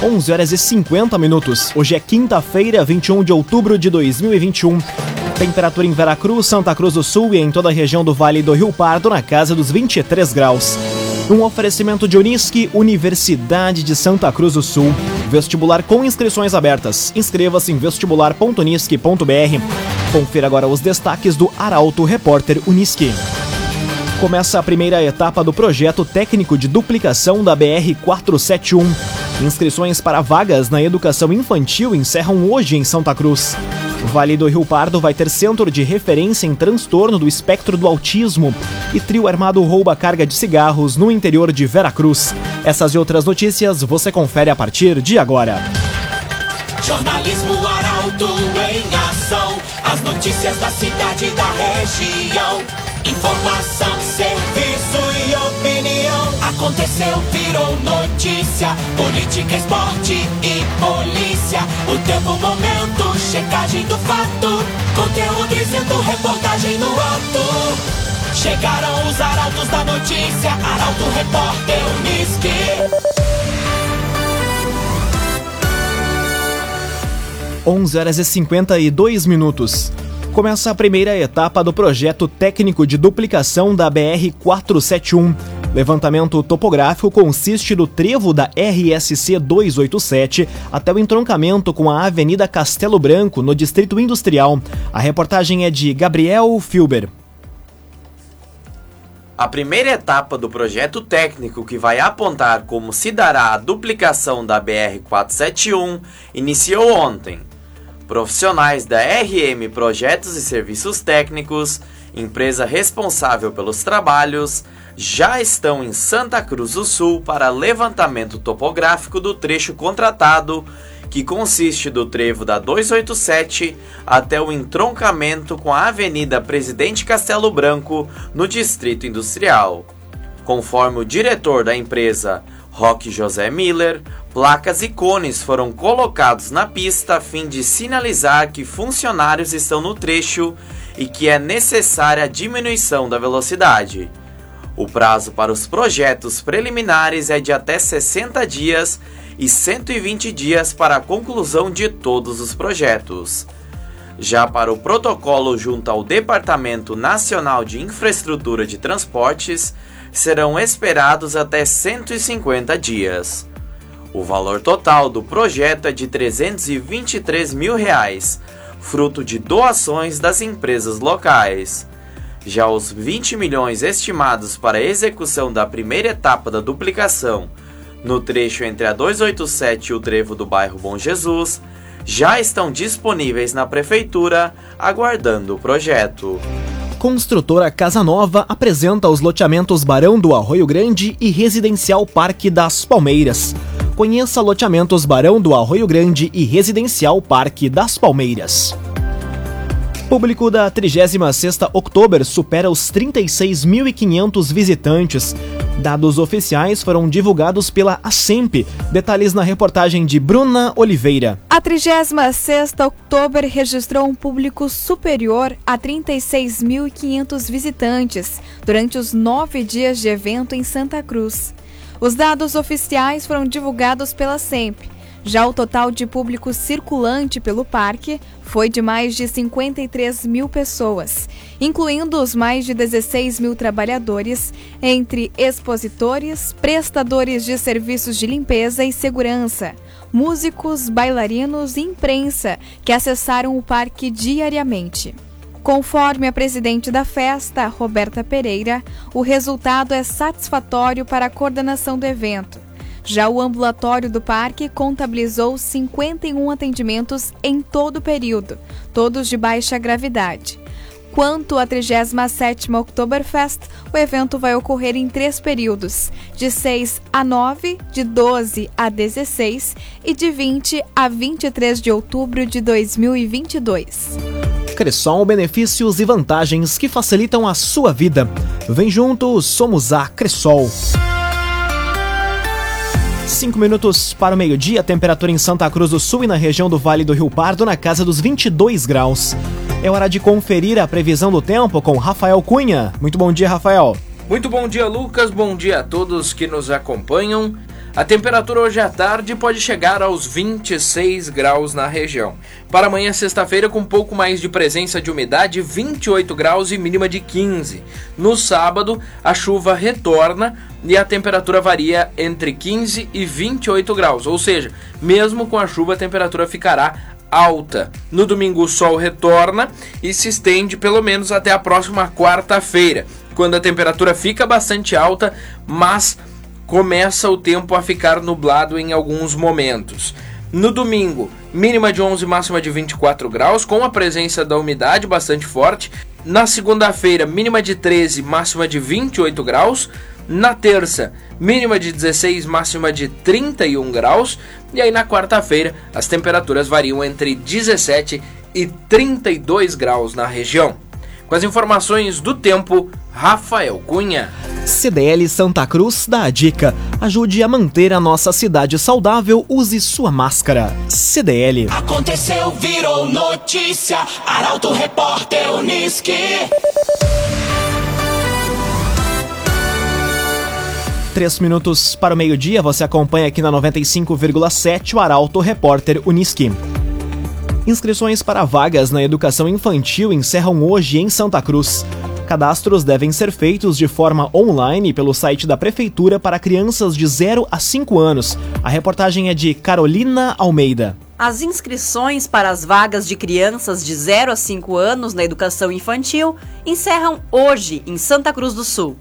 11 horas e 50 minutos. Hoje é quinta-feira, 21 de outubro de 2021. Temperatura em Veracruz, Santa Cruz do Sul e em toda a região do Vale do Rio Pardo na casa dos 23 graus. Um oferecimento de Unisque, Universidade de Santa Cruz do Sul. Vestibular com inscrições abertas. Inscreva-se em vestibular.unisque.br. Confira agora os destaques do Arauto Repórter Unisque. Começa a primeira etapa do projeto técnico de duplicação da BR 471. Inscrições para vagas na educação infantil encerram hoje em Santa Cruz. Vale do Rio Pardo vai ter centro de referência em transtorno do espectro do autismo e trio armado rouba carga de cigarros no interior de Veracruz. Essas e outras notícias você confere a partir de agora. Jornalismo Arauto em ação. As notícias da cidade e da região. Informação, serviço. Aconteceu, virou notícia. Política, esporte e polícia. O tempo, momento, checagem do fato. Conteúdo dizendo, reportagem no ato. Chegaram os arautos da notícia. Arauto, repórter, Unisque. 11 horas e 52 minutos. Começa a primeira etapa do projeto técnico de duplicação da BR 471. Levantamento topográfico consiste do trevo da RSC 287 até o entroncamento com a Avenida Castelo Branco, no Distrito Industrial. A reportagem é de Gabriel Filber. A primeira etapa do projeto técnico, que vai apontar como se dará a duplicação da BR-471, iniciou ontem. Profissionais da RM Projetos e Serviços Técnicos, empresa responsável pelos trabalhos, já estão em Santa Cruz do Sul para levantamento topográfico do trecho contratado, que consiste do trevo da 287 até o entroncamento com a Avenida Presidente Castelo Branco, no Distrito Industrial. Conforme o diretor da empresa, Roque José Miller, placas e cones foram colocados na pista a fim de sinalizar que funcionários estão no trecho e que é necessária a diminuição da velocidade. O prazo para os projetos preliminares é de até 60 dias e 120 dias para a conclusão de todos os projetos. Já para o protocolo junto ao Departamento Nacional de Infraestrutura de Transportes, serão esperados até 150 dias. O valor total do projeto é de 323 mil reais, fruto de doações das empresas locais. Já os 20 milhões estimados para a execução da primeira etapa da duplicação, no trecho entre a 287 e o trevo do bairro Bom Jesus, já estão disponíveis na prefeitura, aguardando o projeto. Construtora Casa Nova apresenta os loteamentos Barão do Arroio Grande e Residencial Parque das Palmeiras. Conheça loteamentos Barão do Arroio Grande e Residencial Parque das Palmeiras. Público da 36ª Oktober supera os 36.500 visitantes. Dados oficiais foram divulgados pela ASEMP. Detalhes na reportagem de Bruna Oliveira. A 36ª Oktober registrou um público superior a 36.500 visitantes durante os nove dias de evento em Santa Cruz. Os dados oficiais foram divulgados pela SEMP. Já o total de público circulante pelo parque foi de mais de 53 mil pessoas, incluindo os mais de 16 mil trabalhadores, entre expositores, prestadores de serviços de limpeza e segurança, músicos, bailarinos e imprensa que acessaram o parque diariamente. Conforme a presidente da festa, Roberta Pereira, o resultado é satisfatório para a coordenação do evento. Já o ambulatório do parque contabilizou 51 atendimentos em todo o período, todos de baixa gravidade. Quanto à 37ª Oktoberfest, o evento vai ocorrer em três períodos, de 6 a 9, de 12 a 16 e de 20 a 23 de outubro de 2022. Cressol, benefícios e vantagens que facilitam a sua vida. Vem junto, somos a Cressol. Cinco minutos para o meio-dia, temperatura em Santa Cruz do Sul e na região do Vale do Rio Pardo na casa dos 22 graus. É hora de conferir a previsão do tempo com Rafael Cunha. Muito bom dia, Rafael. Muito bom dia, Lucas. Bom dia a todos que nos acompanham. A temperatura hoje à tarde pode chegar aos 26 graus na região. Para amanhã, sexta-feira, com um pouco mais de presença de umidade, 28 graus e mínima de 15. No sábado, a chuva retorna e a temperatura varia entre 15 e 28 graus, ou seja, mesmo com a chuva, a temperatura ficará alta. No domingo, o sol retorna e se estende pelo menos até a próxima quarta-feira, quando a temperatura fica bastante alta, mas começa o tempo a ficar nublado em alguns momentos. No domingo, mínima de 11, máxima de 24 graus, com a presença da umidade bastante forte. Na segunda-feira, mínima de 13, máxima de 28 graus. Na terça, mínima de 16, máxima de 31 graus. E aí na quarta-feira, as temperaturas variam entre 17 e 32 graus na região. Com as informações do tempo, Rafael Cunha. CDL Santa Cruz dá a dica: ajude a manter a nossa cidade saudável, use sua máscara. CDL. Aconteceu, virou notícia. Arauto Repórter Uniski. Três minutos para o meio-dia, você acompanha aqui na 95,7 o Arauto Repórter Uniski. Inscrições para vagas na educação infantil encerram hoje em Santa Cruz. Cadastros devem ser feitos de forma online pelo site da Prefeitura para crianças de 0 a 5 anos. A reportagem é de Carolina Almeida. As inscrições para as vagas de crianças de 0 a 5 anos na educação infantil encerram hoje em Santa Cruz do Sul.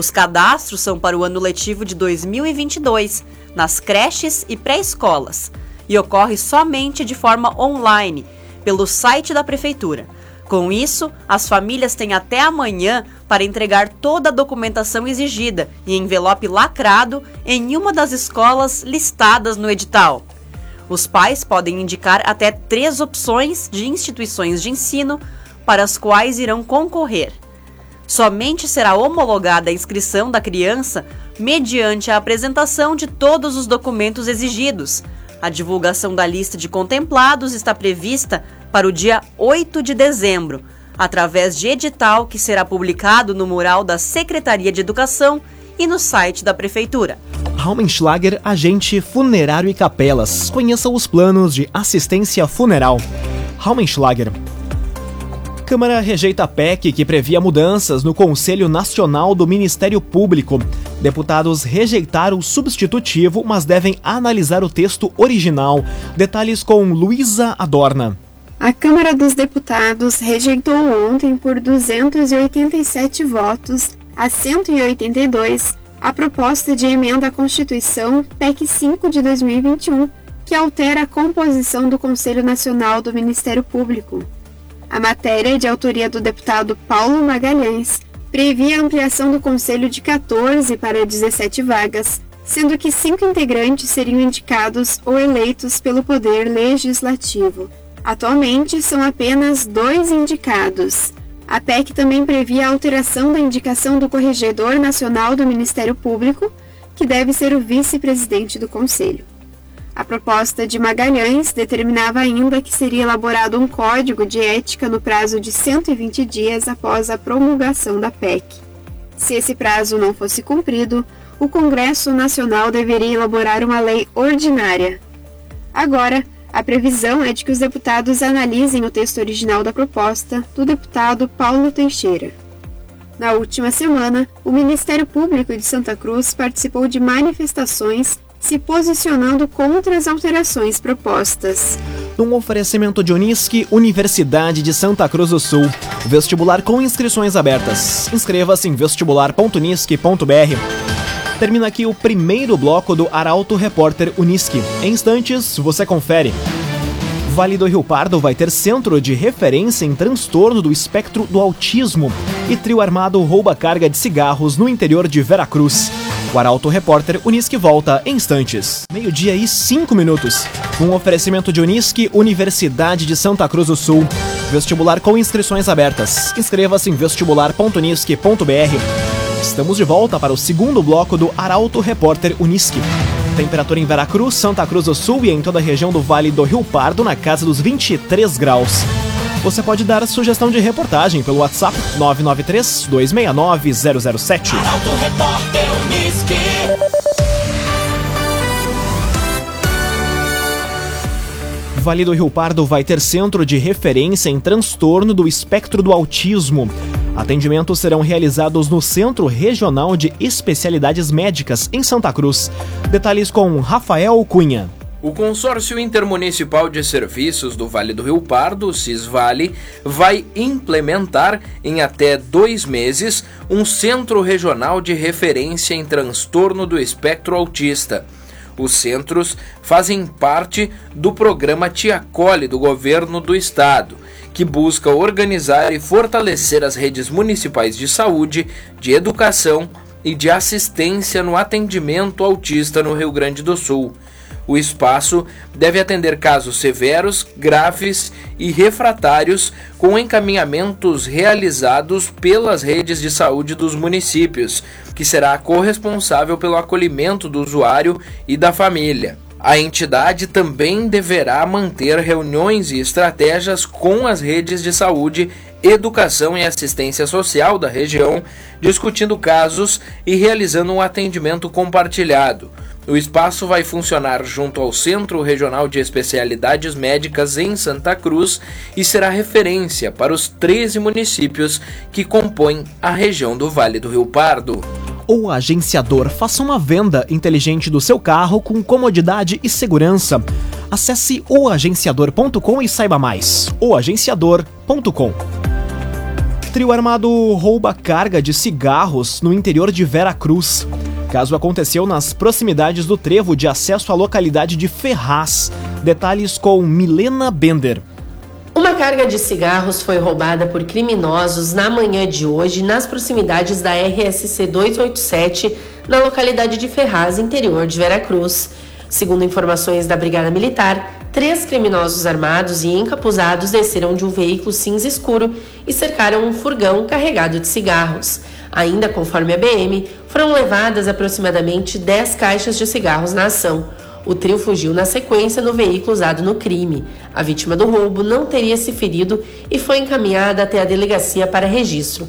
Os cadastros são para o ano letivo de 2022, nas creches e pré-escolas, e ocorre somente de forma online, pelo site da Prefeitura. Com isso, as famílias têm até amanhã para entregar toda a documentação exigida em envelope lacrado em uma das escolas listadas no edital. Os pais podem indicar até três opções de instituições de ensino para as quais irão concorrer. Somente será homologada a inscrição da criança mediante a apresentação de todos os documentos exigidos. A divulgação da lista de contemplados está prevista para o dia 8 de dezembro, através de edital que será publicado no mural da Secretaria de Educação e no site da Prefeitura. Raumenschlager, agente funerário e capelas. Conheça os planos de assistência funeral. Raumenschlager. Câmara rejeita a PEC que previa mudanças no Conselho Nacional do Ministério Público. Deputados rejeitaram o substitutivo, mas devem analisar o texto original. Detalhes com Luísa Adorna. A Câmara dos Deputados rejeitou ontem por 287 votos a 182 a proposta de emenda à Constituição PEC 5 de 2021, que altera a composição do Conselho Nacional do Ministério Público. A matéria, de autoria do deputado Paulo Magalhães, previa a ampliação do Conselho de 14 para 17 vagas, sendo que cinco integrantes seriam indicados ou eleitos pelo Poder Legislativo. Atualmente, são apenas dois indicados. A PEC também previa a alteração da indicação do Corregedor Nacional do Ministério Público, que deve ser o vice-presidente do Conselho. A proposta de Magalhães determinava ainda que seria elaborado um código de ética no prazo de 120 dias após a promulgação da PEC. Se esse prazo não fosse cumprido, o Congresso Nacional deveria elaborar uma lei ordinária. Agora, a previsão é de que os deputados analisem o texto original da proposta do deputado Paulo Teixeira. Na última semana, o Ministério Público de Santa Cruz participou de manifestações se posicionando contra as alterações propostas. Um oferecimento de Unisque, Universidade de Santa Cruz do Sul. Vestibular com inscrições abertas. Inscreva-se em vestibular.unisque.br. Termina aqui o primeiro bloco do Arauto Repórter Unisque. Em instantes, você confere. Vale do Rio Pardo vai ter centro de referência em transtorno do espectro do autismo. E trio armado rouba carga de cigarros no interior de Veracruz. O Arauto Repórter Unisque volta em instantes. Meio-dia e cinco minutos. Um oferecimento de Unisque, Universidade de Santa Cruz do Sul. Vestibular com inscrições abertas. Inscreva-se em vestibular.unisque.br. Estamos de volta para o segundo bloco do Arauto Repórter Unisque. Temperatura em Veracruz, Santa Cruz do Sul e em toda a região do Vale do Rio Pardo na casa dos 23 graus. Você pode dar sugestão de reportagem pelo WhatsApp 993 269 007. Vale do Rio Pardo vai ter centro de referência em transtorno do espectro do autismo. Atendimentos serão realizados no Centro Regional de Especialidades Médicas, em Santa Cruz. Detalhes com Rafael Cunha. O Consórcio Intermunicipal de Serviços do Vale do Rio Pardo, CISVALE, vai implementar em até dois meses um centro regional de referência em transtorno do espectro autista. Os centros fazem parte do programa Tiacole do governo do estado, que busca organizar e fortalecer as redes municipais de saúde, de educação e de assistência no atendimento autista no Rio Grande do Sul. O espaço deve atender casos severos, graves e refratários com encaminhamentos realizados pelas redes de saúde dos municípios, que será corresponsável pelo acolhimento do usuário e da família. A entidade também deverá manter reuniões e estratégias com as redes de saúde, educação e assistência social da região, discutindo casos e realizando um atendimento compartilhado. O espaço vai funcionar junto ao Centro Regional de Especialidades Médicas em Santa Cruz e será referência para os 13 municípios que compõem a região do Vale do Rio Pardo. O agenciador faça uma venda inteligente do seu carro com comodidade e segurança. Acesse oagenciador.com e saiba mais. oagenciador.com Trio armado rouba carga de cigarros no interior de Vera Cruz caso aconteceu nas proximidades do trevo de acesso à localidade de Ferraz. Detalhes com Milena Bender. Uma carga de cigarros foi roubada por criminosos na manhã de hoje nas proximidades da RSC 287, na localidade de Ferraz, interior de Veracruz. Segundo informações da Brigada Militar, três criminosos armados e encapuzados desceram de um veículo cinza escuro e cercaram um furgão carregado de cigarros. Ainda conforme a BM, foram levadas aproximadamente 10 caixas de cigarros na ação. O trio fugiu na sequência no veículo usado no crime. A vítima do roubo não teria se ferido e foi encaminhada até a delegacia para registro.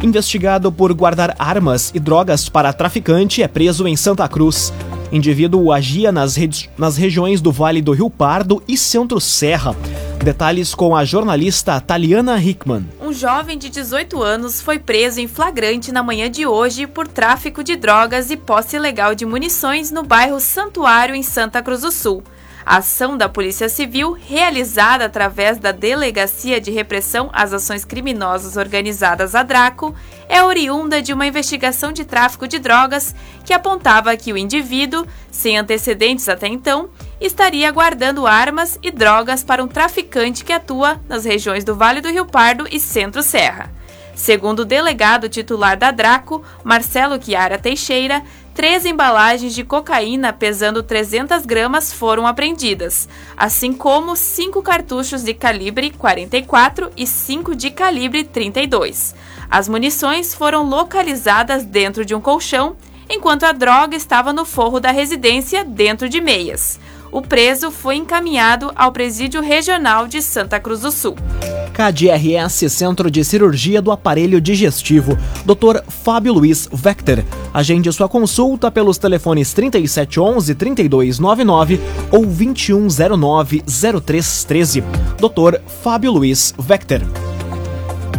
Investigado por guardar armas e drogas para traficante, é preso em Santa Cruz. Indivíduo agia nas, nas regiões do Vale do Rio Pardo e Centro-Serra. Detalhes com a jornalista Taliana Hickman. Um jovem de 18 anos foi preso em flagrante na manhã de hoje por tráfico de drogas e posse ilegal de munições no bairro Santuário, em Santa Cruz do Sul. A ação da Polícia Civil, realizada através da Delegacia de Repressão às Ações Criminosas Organizadas a Draco, é oriunda de uma investigação de tráfico de drogas que apontava que o indivíduo, sem antecedentes até então, estaria guardando armas e drogas para um traficante que atua nas regiões do Vale do Rio Pardo e Centro-Serra. Segundo o delegado titular da Draco, Marcelo Chiara Teixeira, três embalagens de cocaína pesando 300 gramas foram apreendidas, assim como cinco cartuchos de calibre 44 e cinco de calibre 32. As munições foram localizadas dentro de um colchão, enquanto a droga estava no forro da residência dentro de meias. O preso foi encaminhado ao Presídio Regional de Santa Cruz do Sul. KDRS Centro de Cirurgia do Aparelho Digestivo, Dr. Fábio Luiz Vector. Agende sua consulta pelos telefones 3711-3299 ou 2109-0313. Dr. Fábio Luiz Vector.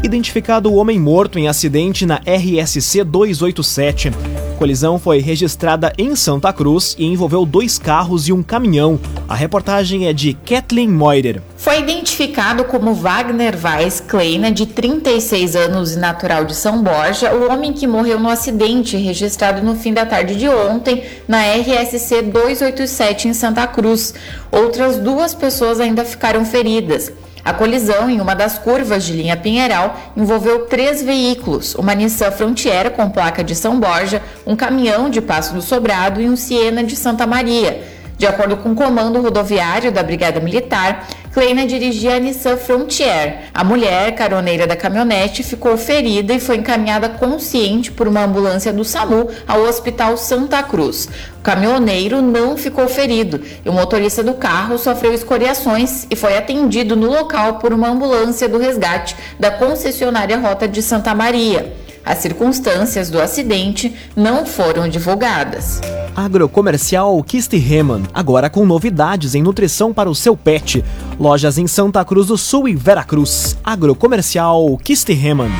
Identificado o homem morto em acidente na RSC 287 colisão foi registrada em Santa Cruz e envolveu dois carros e um caminhão. A reportagem é de Kathleen Moider. Foi identificado como Wagner Weiss Kleina, de 36 anos e natural de São Borja, o homem que morreu no acidente registrado no fim da tarde de ontem na RSC 287 em Santa Cruz. Outras duas pessoas ainda ficaram feridas. A colisão em uma das curvas de linha Pinheiral envolveu três veículos: uma Nissan Frontier com placa de São Borja, um caminhão de Passo do Sobrado e um Siena de Santa Maria. De acordo com o comando rodoviário da Brigada Militar, Kleina dirigia a Nissan Frontier. A mulher, caroneira da caminhonete, ficou ferida e foi encaminhada consciente por uma ambulância do SAMU ao Hospital Santa Cruz. O caminhoneiro não ficou ferido e o motorista do carro sofreu escoriações e foi atendido no local por uma ambulância do resgate da concessionária Rota de Santa Maria. As circunstâncias do acidente não foram divulgadas. Agrocomercial Kistihemann, agora com novidades em nutrição para o seu pet. Lojas em Santa Cruz do Sul e Veracruz. Agrocomercial Kistihemann.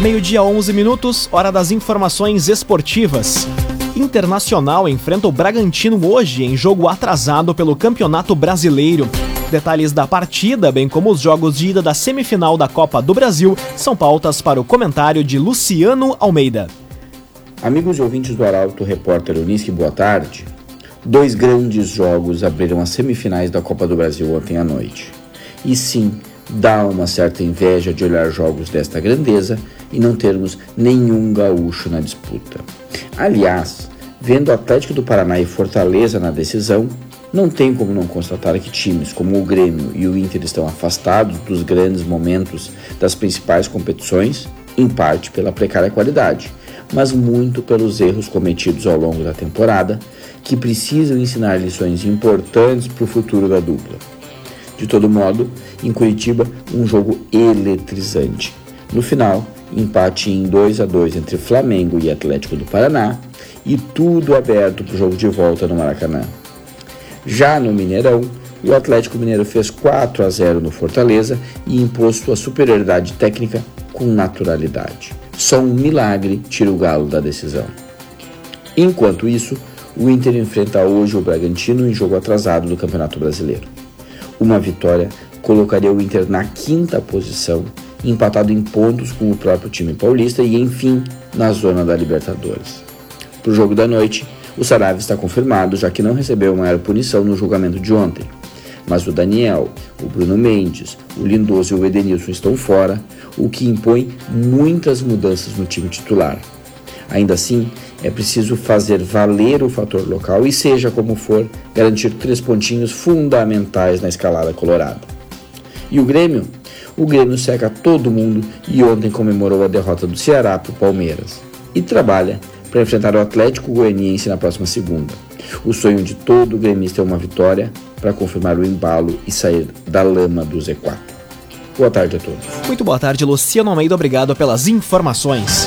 Meio-dia, 11 minutos, hora das informações esportivas. Internacional enfrenta o Bragantino hoje em jogo atrasado pelo Campeonato Brasileiro. Detalhes da partida, bem como os jogos de ida da semifinal da Copa do Brasil, são pautas para o comentário de Luciano Almeida. Amigos e ouvintes do Arauto Repórter Unisque, boa tarde. Dois grandes jogos abriram as semifinais da Copa do Brasil ontem à noite. E sim, dá uma certa inveja de olhar jogos desta grandeza e não termos nenhum gaúcho na disputa. Aliás, vendo Atlético do Paraná e Fortaleza na decisão, não tem como não constatar que times como o Grêmio e o Inter estão afastados dos grandes momentos das principais competições, em parte pela precária qualidade, mas muito pelos erros cometidos ao longo da temporada, que precisam ensinar lições importantes para o futuro da dupla. De todo modo, em Curitiba, um jogo eletrizante. No final, empate em 2 a 2 entre Flamengo e Atlético do Paraná e tudo aberto para o jogo de volta no Maracanã. Já no Mineirão, o Atlético Mineiro fez 4 a 0 no Fortaleza e impôs sua superioridade técnica com naturalidade. Só um milagre tira o galo da decisão. Enquanto isso, o Inter enfrenta hoje o Bragantino em jogo atrasado do Campeonato Brasileiro. Uma vitória colocaria o Inter na quinta posição empatado em pontos com o próprio time paulista e, enfim, na zona da Libertadores. Para o jogo da noite, o Sarave está confirmado, já que não recebeu maior punição no julgamento de ontem. Mas o Daniel, o Bruno Mendes, o Lindoso e o Edenilson estão fora, o que impõe muitas mudanças no time titular. Ainda assim, é preciso fazer valer o fator local e, seja como for, garantir três pontinhos fundamentais na escalada colorada. E o Grêmio? o Grêmio seca todo mundo e ontem comemorou a derrota do Ceará para o Palmeiras. E trabalha para enfrentar o Atlético Goianiense na próxima segunda. O sonho de todo gremista é uma vitória para confirmar o embalo e sair da lama do Z4. Boa tarde a todos. Muito boa tarde, Luciano Almeida. Obrigado pelas informações.